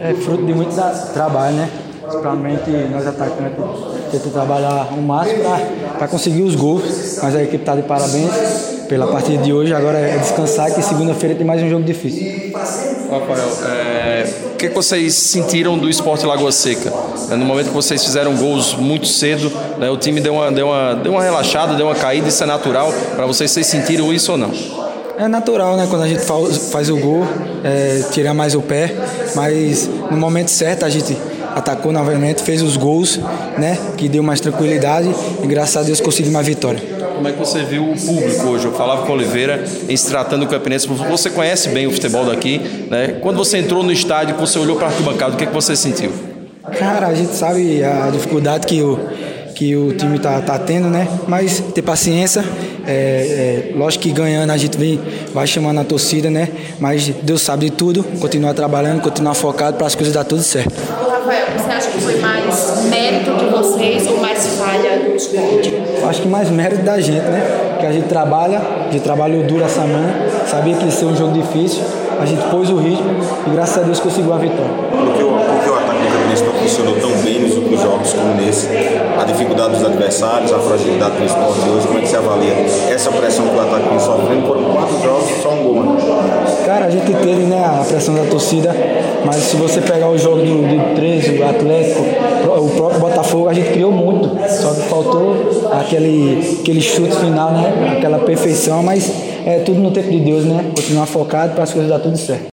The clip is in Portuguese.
É fruto de muito trabalho, né? Principalmente nós atacantes tentamos trabalhar o máximo para conseguir os gols. Mas a equipe está de parabéns pela partida de hoje. Agora é descansar que segunda-feira tem mais um jogo difícil. Rafael, é, o que, vocês sentiram do esporte Lagoa Seca? É, no momento que vocês fizeram gols muito cedo, né, o time deu uma, deu, uma, deu uma relaxada, deu uma caída, isso é natural para vocês, vocês sentiram isso ou não? É natural, né? Quando a gente faz o gol, é, tirar mais o pé, mas no momento certo a gente atacou novamente, fez os gols, né? Que deu mais tranquilidade e graças a Deus conseguimos uma vitória. Como é que você viu o público hoje? Eu falava com o Oliveira em se tratando do Campinense. Você conhece bem o futebol daqui, né? Quando você entrou no estádio, você olhou para a arquibancada, o que, é que você sentiu? Cara, a gente sabe a dificuldade que o que o time tá, tá tendo, né? Mas ter paciência, é, é, lógico que ganhando a gente vem, vai chamando a torcida, né? Mas Deus sabe de tudo, continuar trabalhando, continuar focado para as coisas dar tudo certo. Rafael, você acha que foi mais mérito de vocês ou mais falha do esporte? Acho que mais mérito da gente, né? Que a gente trabalha, a gente trabalhou duro essa semana, sabia que ia ser um jogo difícil, a gente pôs o ritmo e graças a Deus conseguiu a vitória. Dificuldade dos adversários, a fragilidade do esporte hoje, como é que você avalia essa pressão que o ataque vem sofrendo? Foram quatro jogos, só um gol, né? Cara, a gente teve né, a pressão da torcida, mas se você pegar o jogo do, do 13, o Atlético, o próprio Botafogo, a gente criou muito, só que faltou aquele, aquele chute final, né? Aquela perfeição, mas é tudo no tempo de Deus, né? Continuar focado para as coisas dar tudo certo.